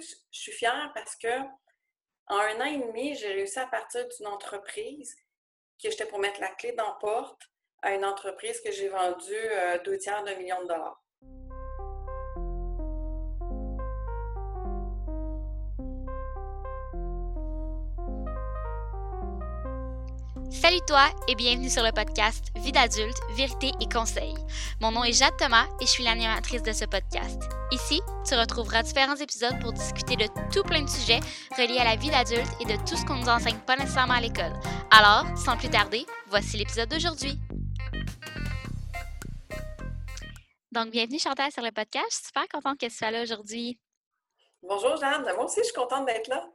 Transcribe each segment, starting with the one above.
je suis fière parce que en un an et demi, j'ai réussi à partir d'une entreprise que j'étais pour mettre la clé dans la porte à une entreprise que j'ai vendue euh, deux tiers d'un million de dollars. Salut toi et bienvenue sur le podcast Vie d'adulte, vérité et conseils. Mon nom est Jade Thomas et je suis l'animatrice de ce podcast. Ici, tu retrouveras différents épisodes pour discuter de tout plein de sujets reliés à la vie d'adulte et de tout ce qu'on nous enseigne pas nécessairement à l'école. Alors, sans plus tarder, voici l'épisode d'aujourd'hui. Donc, bienvenue Chantal sur le podcast. Je suis super contente que tu sois là aujourd'hui. Bonjour Jade, moi aussi je suis contente d'être là.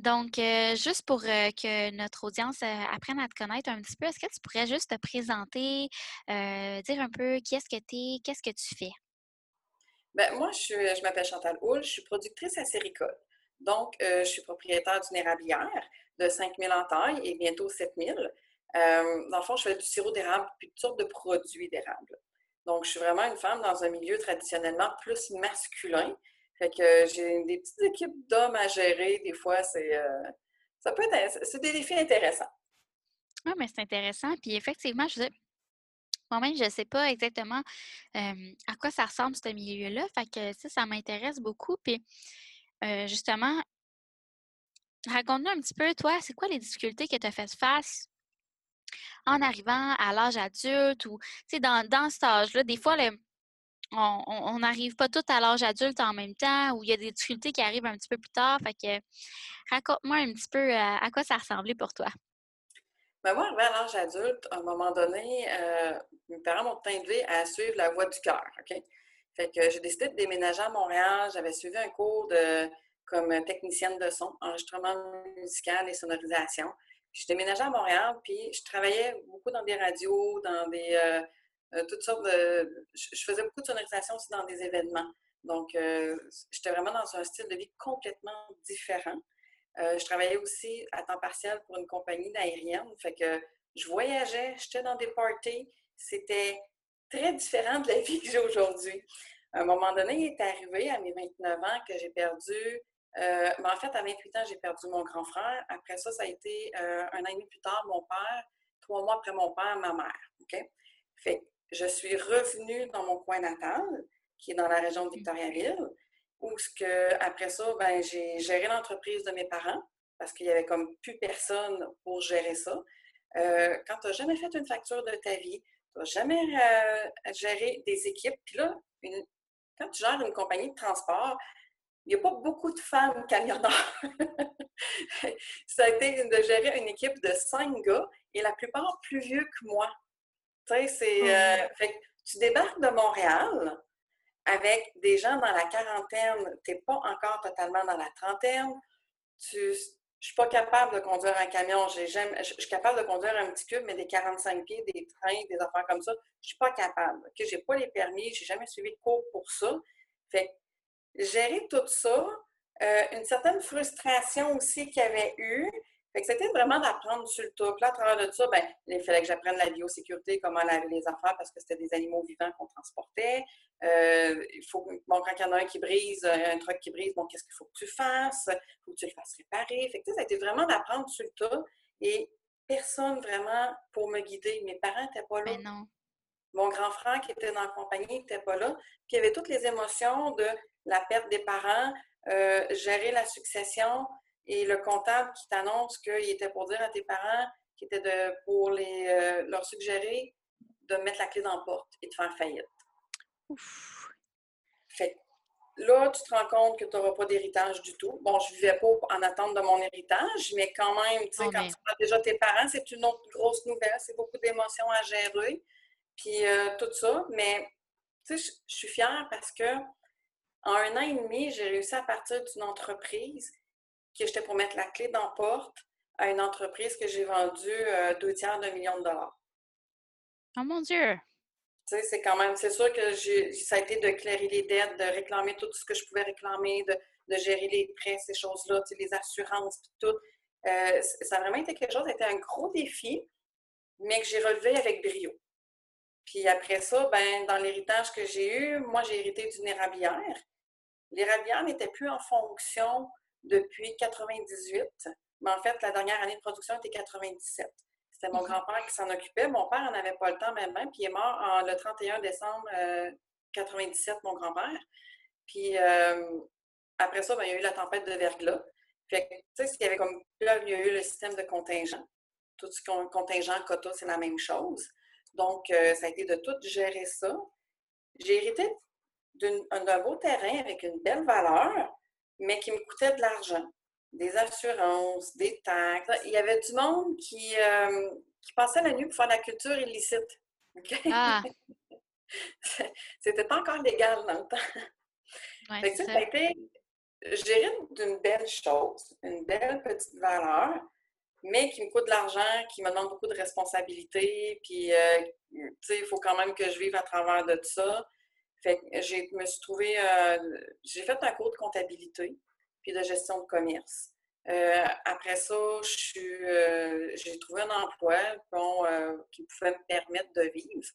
Donc, euh, juste pour euh, que notre audience euh, apprenne à te connaître un petit peu, est-ce que tu pourrais juste te présenter, dire un peu qui est-ce que tu es, qu'est-ce que tu fais? Bien, moi, je, m'appelle Chantal Houle, je suis productrice à Séricole. Donc, je suis propriétaire d'une érablière de 5000 en taille et bientôt 7000. dans le fond, je fais du sirop d'érable puis toutes sortes de produits d'érable. Donc, je suis vraiment une femme dans un milieu traditionnellement plus masculin. Fait que j'ai des petites équipes d'hommes à gérer. Des fois, c'est euh, ça peut être c'est des défis intéressants. Oui, mais c'est intéressant. Puis effectivement, je moi-même, je ne sais pas exactement à quoi ça ressemble ce milieu-là. Fait que ça, ça m'intéresse beaucoup. Puis euh, justement, raconte-nous un petit peu, toi, c'est quoi les difficultés que tu as fait face en arrivant à l'âge adulte ou, dans, dans cet âge-là, des fois, le, on n'arrive pas tout à l'âge adulte en même temps ou il y a des difficultés qui arrivent un petit peu plus tard. Fait que raconte-moi un petit peu euh, à, quoi ça ressemblait pour toi. Ben moi, arrivé à l'âge adulte, à un moment donné, euh, mes parents m'ont élevé à suivre la voie du cœur. Fait que j'ai décidé de déménager à Montréal. J'avais suivi un cours de comme technicienne de son, enregistrement musical et sonorisation. Puis je déménageais à Montréal, puis je travaillais beaucoup dans des radios, dans des, euh, toutes sortes. Je faisais beaucoup de sonorisation aussi dans des événements. Donc, euh, j'étais vraiment dans un style de vie complètement différent. Euh, je travaillais aussi à temps partiel pour une compagnie d'aérienne. Fait que je voyageais, j'étais dans des parties. C'était très différent de la vie que j'ai aujourd'hui. À un moment donné, il est arrivé à mes 29 ans que j'ai perdu. mais en fait, à 28 ans, j'ai perdu mon grand frère. Après ça, ça a été un an et demi plus tard, mon père. Trois mois après mon père, ma mère. OK? Fait je suis revenue dans mon coin natal, qui est dans la région de Victoriaville, où ce que, après ça, ben, j'ai géré l'entreprise de mes parents parce qu'il n'y avait comme plus personne pour gérer ça. Euh, quand tu n'as jamais fait une facture de ta vie, tu n'as jamais euh, géré des équipes, puis là, quand tu gères une compagnie de transport, il n'y a pas beaucoup de femmes camionneurs. ça a été de gérer une équipe de cinq gars et la plupart plus vieux que moi c'est. Euh, tu débarques de Montréal avec des gens dans la quarantaine, tu n'es pas encore totalement dans la trentaine. Tu, je suis pas capable de conduire un camion. je, suis capable de conduire un petit cube, mais des 45 pieds, des trains, des affaires comme ça, je suis pas capable. Je n'ai pas les permis, j'ai jamais suivi de cours pour ça. Fait gérer tout ça, euh, une certaine frustration aussi qu'il y avait eu, fait que c'était vraiment d'apprendre sur le tout. Là, à travers de ça, ben, il fallait que j'apprenne la biosécurité, comment laver les affaires, parce que c'était des animaux vivants qu'on transportait. Euh, il faut, bon, quand il y en a un qui brise, un truc qui brise, bon, qu'est-ce qu'il faut que tu fasses? Il faut que tu le fasses réparer. Fait que, ça a été vraiment d'apprendre sur le tas. Et personne vraiment pour me guider. Mes parents n'étaient pas là. Mais non. Mon grand frère qui était dans la compagnie n'était pas là. Puis il y avait toutes les émotions de la perte des parents, euh, gérer la succession, et le comptable qui t'annonce qu'il était pour dire à tes parents qu'il était de, pour les, euh, leur suggérer de mettre la clé dans la porte et de faire faillite. Ouf. Fait là, tu te rends compte que tu n'auras pas d'héritage du tout. Bon, je ne vivais pas en attente de mon héritage, mais quand même, tu sais, oh, quand tu as déjà tes parents, c'est une autre grosse nouvelle. C'est beaucoup d'émotions à gérer. Puis euh, tout ça. Mais, tu sais, je suis fière parce que en un an et demi, j'ai réussi à partir d'une entreprise que j'étais pour mettre la clé dans la porte à une entreprise que j'ai vendue euh, deux tiers d'un million de dollars. Oh mon Dieu! Tu sais, c'est quand même, c'est sûr que ça a été de clairer les dettes, de réclamer tout ce que je pouvais réclamer, de, gérer les prêts, ces choses-là, les assurances, tout. Euh, ça a vraiment été quelque chose, été un gros défi, mais que j'ai relevé avec brio. Puis après ça, ben, dans l'héritage que j'ai eu, moi, j'ai hérité d'une érablière L'érablière n'était plus en fonction depuis 98, mais en fait, la dernière année de production était 97. C'était mon mhm. grand-père qui s'en occupait. Mon père n'en avait pas le temps même, puis il est mort le 31 décembre 97, mon grand-père. Puis euh, après ça, ben, il y a eu la tempête de verglas. Fait tu sais, il y avait comme. Là, il y a eu le système de contingent. Tout ce contingent, quota, c'est la même chose. Donc, euh, ça a été de tout gérer ça. J'ai hérité d'un beau terrain avec une belle valeur, mais qui me coûtait de l'argent. Des assurances, des taxes. Il y avait du monde qui, euh, qui passait la nuit pour faire la culture illicite. Ah. C'était pas encore légal dans le temps. Ouais, ça. a été géré d'une belle chose, une belle petite valeur, mais qui me coûte de l'argent, qui me demande beaucoup de responsabilités, puis euh, il faut quand même que je vive à travers de ça. Fait me suis trouvée, euh, j'ai fait un cours de comptabilité, puis de gestion de commerce. Euh, après ça, j'ai trouvé un emploi qui pouvait me permettre de vivre.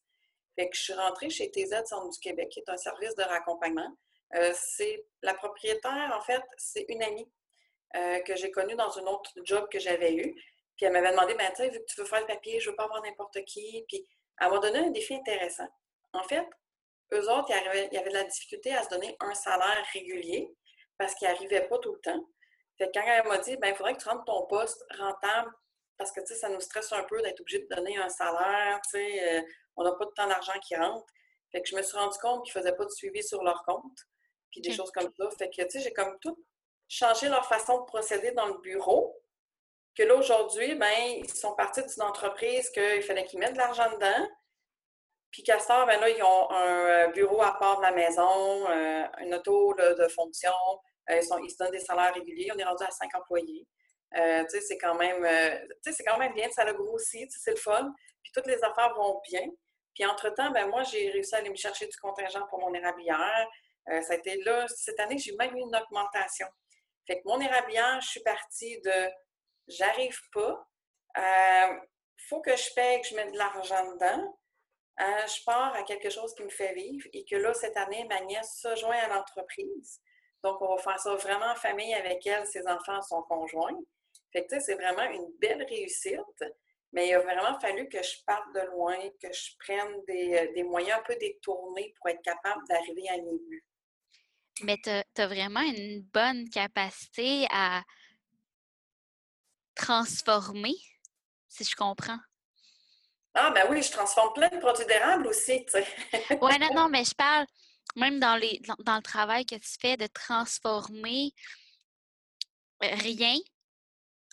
Fait que je suis rentrée chez TZ Centre du Québec, qui est un service de raccompagnement. Euh, c'est la propriétaire, en fait, c'est une amie euh, que j'ai connue dans un autre job que j'avais eu. Puis elle m'avait demandé, ben, tu tu veux faire le papier, je veux pas avoir n'importe qui. Puis elle m'a donné un défi intéressant. En fait, eux autres, il y avait de la difficulté à se donner un salaire régulier parce qu'ils n'arrivaient pas tout le temps. Fait que quand elle m'a dit, ben, il faudrait que tu rentres ton poste rentable parce que, ça nous stresse un peu d'être obligé de donner un salaire, euh, on n'a pas de temps d'argent qui rentre. Fait que je me suis rendu compte qu'ils ne faisaient pas de suivi sur leur compte, puis des choses comme ça. Fait que, tu sais, j'ai comme tout changé leur façon de procéder dans le bureau. Que là, aujourd'hui, ben, ils sont partis d'une entreprise qu'il fallait qu'ils mettent de l'argent dedans. Puis temps, ben là, ils ont un euh, bureau à part de la maison, euh, une auto de fonction. ils, sont, ils se donnent des salaires réguliers. On est rendu à cinq employés. Euh, c'est quand même euh, c'est quand même bien, ça a grossi, c'est le fun. Puis toutes les affaires vont bien. Puis entre-temps, ben moi, j'ai réussi à aller me chercher du contingent pour mon érablière. Euh, ça a été là, cette année, j'ai même eu une augmentation. Fait que mon érablière, je suis partie de j'arrive pas, faut que je paye, que je mette de l'argent dedans. Je pars à quelque chose qui me fait vivre et que là, cette année, ma nièce se joint à l'entreprise. Donc, on va faire ça vraiment en famille avec elle, ses enfants, son conjoint. Fait que, c'est vraiment une belle réussite, mais il a vraiment fallu que je parte de loin, que je prenne des, euh, moyens un peu détournés pour être capable d'arriver à mes buts. Mais tu as, vraiment une bonne capacité à transformer, si je comprends. Ah, ben oui, je transforme plein de produits d'érable aussi, tu sais. oui, non, non, mais je parle même dans, les, dans le travail que tu fais de transformer rien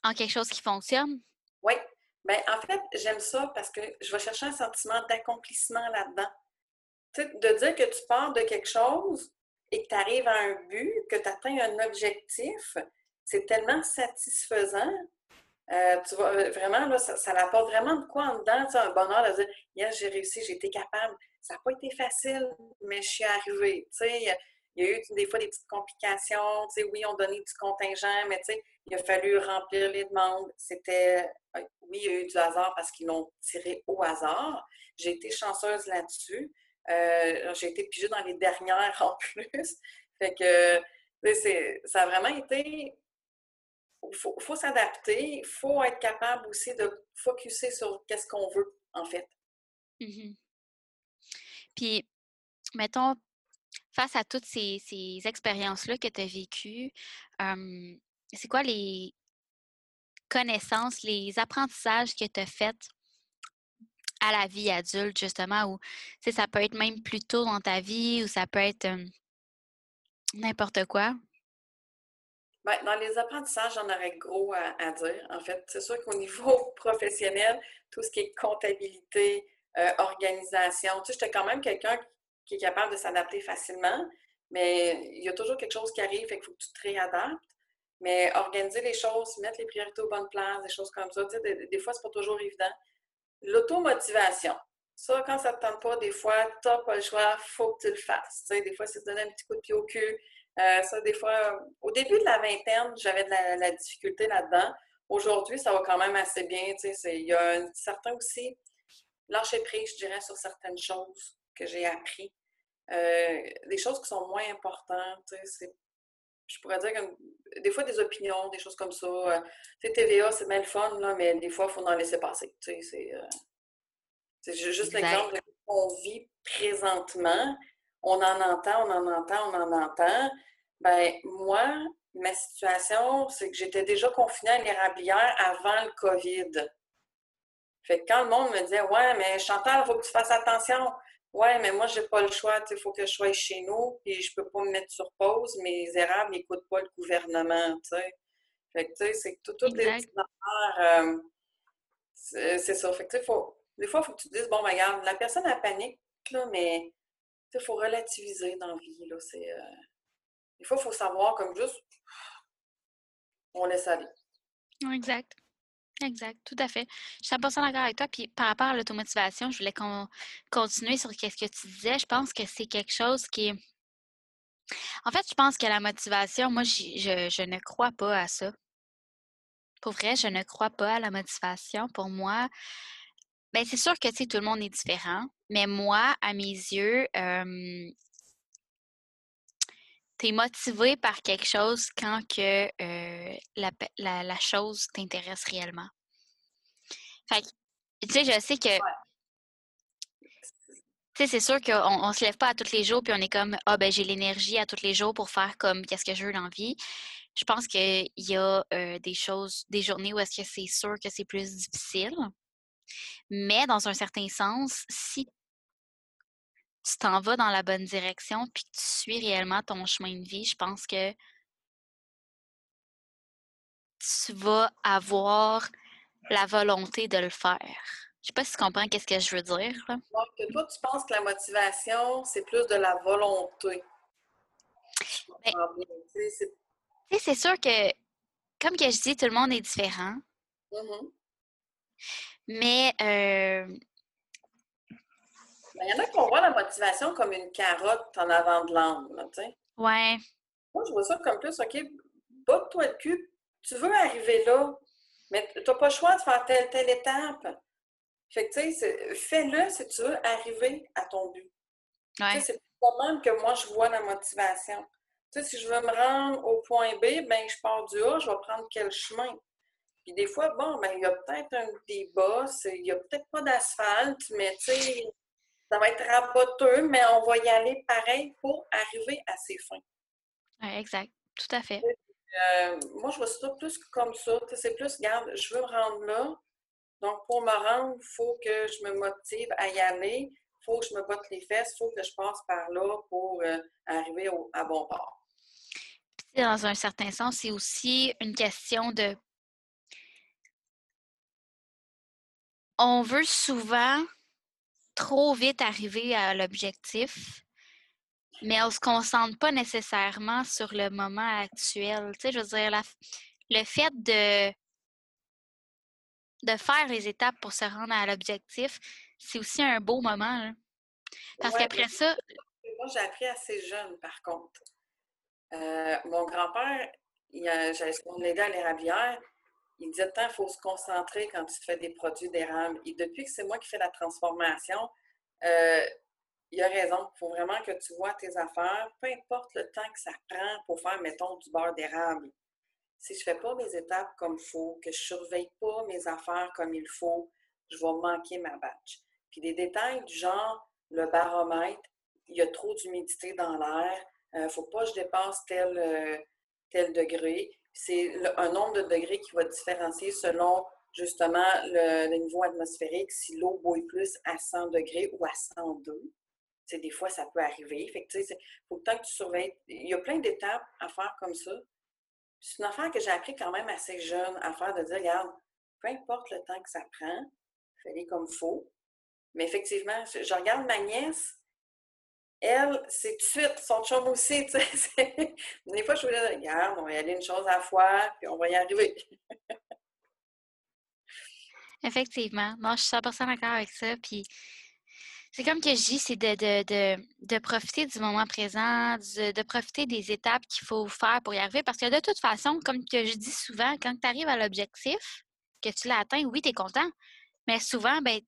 en quelque chose qui fonctionne? Oui. Bien, en fait, j'aime ça parce que je vais chercher un sentiment d'accomplissement là-dedans. Tu sais, de dire que tu pars de quelque chose et que tu arrives à un but, que tu atteins un objectif, c'est tellement satisfaisant. Euh, tu vois, euh, vraiment, là, ça, ça apporte vraiment de quoi en dedans, un bonheur de dire, yes, j'ai réussi, j'ai été capable. Ça n'a pas été facile, mais je suis arrivée. Tu sais, il y a eu des fois des petites complications. Tu sais, oui, on donnait du contingent, mais tu sais, il a fallu remplir les demandes. C'était, euh, oui, il y a eu du hasard parce qu'ils l'ont tiré au hasard. J'ai été chanceuse là-dessus. J'ai été pigée dans les dernières en plus. Fait que, ça a vraiment été. Il faut, s'adapter. Il faut être capable aussi de focuser sur qu'est-ce qu'on veut, en fait. Mmh Puis, mettons, face à toutes ces, expériences-là que tu as vécues, c'est quoi les connaissances, les apprentissages que tu as faits à la vie adulte, justement, ou ça peut être même plus tôt dans ta vie ou ça peut être n'importe quoi? Bien, dans les apprentissages, j'en aurais gros à, dire. En fait, c'est sûr qu'au niveau professionnel, tout ce qui est comptabilité, euh, organisation, tu sais, j'étais quand même quelqu'un qui est capable de s'adapter facilement, mais il y a toujours quelque chose qui arrive, et qu'il faut que tu te réadaptes. Mais organiser les choses, mettre les priorités aux bonnes places, des choses comme ça, tu sais, des, des, fois, c'est pas toujours évident. L'automotivation. Ça, quand ça ne te tente pas, des fois, tu n'as pas le choix, il faut que tu le fasses. Tu sais, des fois, c'est te donner un petit coup de pied au cul. Euh, ça, des fois, au début de la vingtaine, j'avais de la, difficulté là-dedans. Aujourd'hui, ça va quand même assez bien. Il y a un certain aussi lâcher prise, je dirais, sur certaines choses que j'ai appris. euh, des choses qui sont moins importantes. Je pourrais dire que des fois des opinions, des choses comme ça. Euh, TVA, c'est bien le fun, là, mais des fois, il faut en laisser passer. C'est euh, juste l'exemple de ce qu'on vit présentement. On en entend, on en entend, on en entend. Ben, moi, ma situation, c'est que j'étais déjà confinée à l'érablière avant le COVID. Fait que quand le monde me disait Ouais, mais Chantal, il faut que tu fasses attention. Ouais, mais moi, j'ai pas le choix. Il faut que je sois chez nous, puis je peux pas me mettre sur pause. Mes érables n'écoutent pas le gouvernement. Fait que, tu sais, c'est tout, toutes les petites affaires. Euh, c'est ça. Fait que, faut, des fois, il faut que tu te dises Bon, ben, regarde, la personne a panique, là, mais il faut relativiser dans la vie. Là, euh, des fois, il faut savoir, comme juste, on laisse aller. Exact. Exact, tout à fait. Je suis 100% d'accord avec toi. Puis par rapport à l'automotivation, je voulais qu'on continuer sur ce que tu disais. Je pense que c'est quelque chose qui est. En fait, je pense que la motivation, moi, je, je ne crois pas à ça. Pour vrai, je ne crois pas à la motivation. Pour moi, ben c'est sûr que tu tout le monde est différent, mais moi, à mes yeux, tu es motivé par quelque chose quand que euh, la, chose t'intéresse réellement. Fait tu sais, je sais que. Tu sais, c'est sûr qu'on ne se lève pas à tous les jours puis on est comme Ah, ben j'ai l'énergie à tous les jours pour faire comme qu'est-ce que je veux dans la vie. Je pense qu'il y a euh, des choses, des journées où est-ce que c'est sûr que c'est plus difficile. Mais dans un certain sens, si tu t'en vas dans la bonne direction puis que tu suis réellement ton chemin de vie, je pense que tu vas avoir la volonté de le faire. Je sais pas si tu comprends qu'est-ce que je veux dire. Donc, toi, tu penses que la motivation, c'est plus de la volonté. Ben c'est sûr que, comme que je dis, tout le monde est différent. Mmh Mais euh, il y en a qui vont voir la motivation comme une carotte en avant de l'âme, tu sais. Ouais. Moi, je vois ça comme plus, OK, botte-toi le cul, tu veux arriver là, mais tu n'as pas le choix de faire telle, telle étape. Fait que, tu sais, fais-le si tu veux arriver à ton but. Ouais. C'est pas même que moi, je vois la motivation. Tu sais, si je veux me rendre au point B, ben je pars du A, je vais prendre quel chemin? Puis des fois, bon, ben il y a peut-être un bosses, il n'y a peut-être pas d'asphalte, mais tu sais, ça va être raboteux, mais on va y aller pareil pour arriver à ses fins. Oui, exact. Tout à fait. Euh, moi, je vois ça plus comme ça. C'est plus, regarde, je veux me rendre là. Donc, pour me rendre, il faut que je me motive à y aller. Il faut que je me botte les fesses. Il faut que je passe par là pour euh, arriver à bon port. dans un certain sens, c'est aussi une question de. On veut souvent trop vite arriver à l'objectif, mais on ne se concentre pas nécessairement sur le moment actuel. Tu sais, je veux dire, le fait de, de faire les étapes pour se rendre à l'objectif, c'est aussi un beau moment. Parce qu'après ça. Moi, j'ai appris assez jeune, par contre. Euh, mon grand-père, j'allais l'aider à l'érablière, il disait tant il faut se concentrer quand tu fais des produits d'érable. Et depuis que c'est moi qui fais la transformation, euh, il a raison. Il faut vraiment que tu vois tes affaires, peu importe le temps que ça prend pour faire, mettons, du beurre d'érable. Si je ne fais pas mes étapes comme il faut, que je ne surveille pas mes affaires comme il faut, je vais manquer ma batch. Puis des détails du genre le baromètre, il y a trop d'humidité dans l'air, il euh, ne faut pas que je dépasse tel, euh, tel degré c'est un nombre de degrés qui va différencier selon justement le, niveau atmosphérique, si l'eau bouille plus à 100 degrés ou à 102. c'est des fois, ça peut arriver. Fait que, il faut que tu surveilles. Il y a plein d'étapes à faire comme ça. C'est une affaire que j'ai appris quand même assez jeune à faire, de dire, regarde, peu importe le temps que ça prend, fais-les comme il faut. Mais effectivement, je regarde ma nièce, elle, c'est tout de suite son chum aussi. Tu sais, des fois, je voulais regarde, on va y aller une chose à la fois, puis on va y arriver. Effectivement. Moi, je suis 100% d'accord avec ça. Puis c'est comme que je dis, c'est de, de, de, profiter du moment présent, de, profiter des étapes qu'il faut faire pour y arriver. Parce que de toute façon, comme que je dis souvent, quand tu arrives à l'objectif, que tu l'as atteint, oui, tu es content. Mais souvent, ben,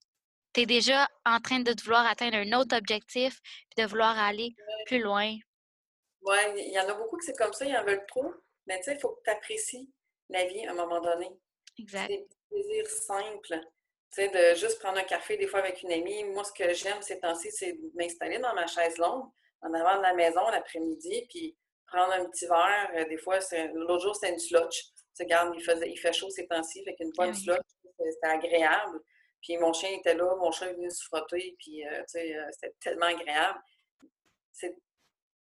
tu es déjà en train de vouloir atteindre un autre objectif, puis de vouloir aller plus loin. Oui, il y en a beaucoup qui c'est comme ça, ils en veulent trop. Mais tu sais, il faut que tu apprécies la vie à un moment donné. Exact. C'est des plaisirs simples. Tu sais, de juste prendre un café des fois avec une amie. Moi, ce que j'aime ces temps-ci, c'est de m'installer dans ma chaise longue en avant de la maison l'après-midi, puis prendre un petit verre. Euh, des fois, l'autre jour, c'était une slotch. Tu sais, regarde, il, faisait, il fait chaud ces temps-ci, fait qu'une bonne ah c'était agréable. Puis mon chien était là, mon chat est venu se frotter, puis euh, tu sais, euh, c'était tellement agréable.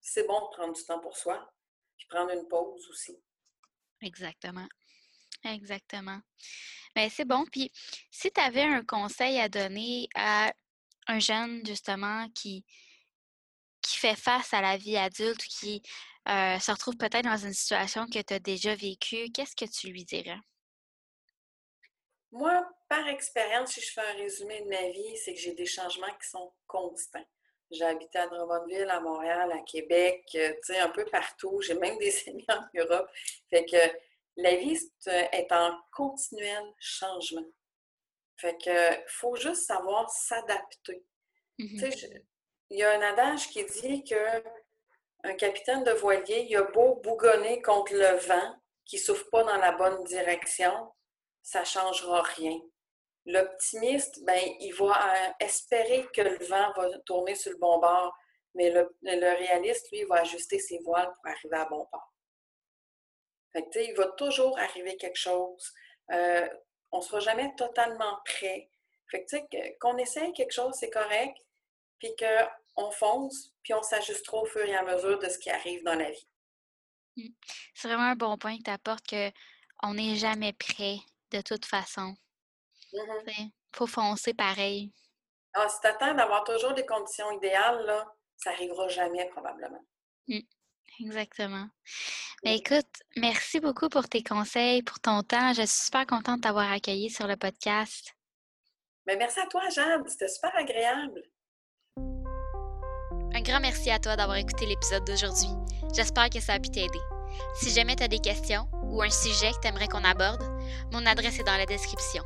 C'est bon de prendre du temps pour soi, puis prendre une pause aussi. Exactement. Exactement. Bien, c'est bon. Puis, si tu avais un conseil à donner à un jeune, justement, qui, qui fait face à la vie adulte, qui euh, se retrouve peut-être dans une situation que tu as déjà vécue, qu'est-ce que tu lui dirais? Moi, par expérience, si je fais un résumé de ma vie, c'est que j'ai des changements qui sont constants. J'ai habité à Drummondville, à Montréal, à Québec, euh, tu sais, un peu partout. J'ai même des amis en Europe. Fait que la vie est en continuel changement. Fait que faut juste savoir s'adapter. Mm-hmm. Il y a un adage qui dit que un capitaine de voilier, il a beau bougonner contre le vent qui ne souffle pas dans la bonne direction, ça ne changera rien. L'optimiste, ben, il va euh, espérer que le vent va tourner sur le bon bord, mais le, réaliste, lui, va ajuster ses voiles pour arriver à bon port. Fait il va toujours arriver quelque chose. Euh, on ne sera jamais totalement prêt. Fait que, qu'on essaye quelque chose, c'est correct, puis qu'on fonce, puis on s'ajustera au fur et à mesure de ce qui arrive dans la vie. Mmh. C'est vraiment un bon point que tu apportes qu'on n'est jamais prêt de toute façon. Mmh faut foncer pareil. Ah, si tu attends d'avoir toujours des conditions idéales, là, ça n'arrivera jamais probablement. Mmh. Exactement. Mais écoute, merci beaucoup pour tes conseils, pour ton temps. Je suis super contente de t'avoir accueilli sur le podcast. Mais merci à toi, Jeanne. C'était super agréable. Un grand merci à toi d'avoir écouté l'épisode d'aujourd'hui. J'espère que ça a pu t'aider. Si jamais tu as des questions ou un sujet que tu aimerais qu'on aborde, mon adresse est dans la description.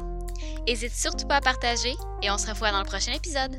N'hésite surtout pas à partager et on se revoit dans le prochain épisode.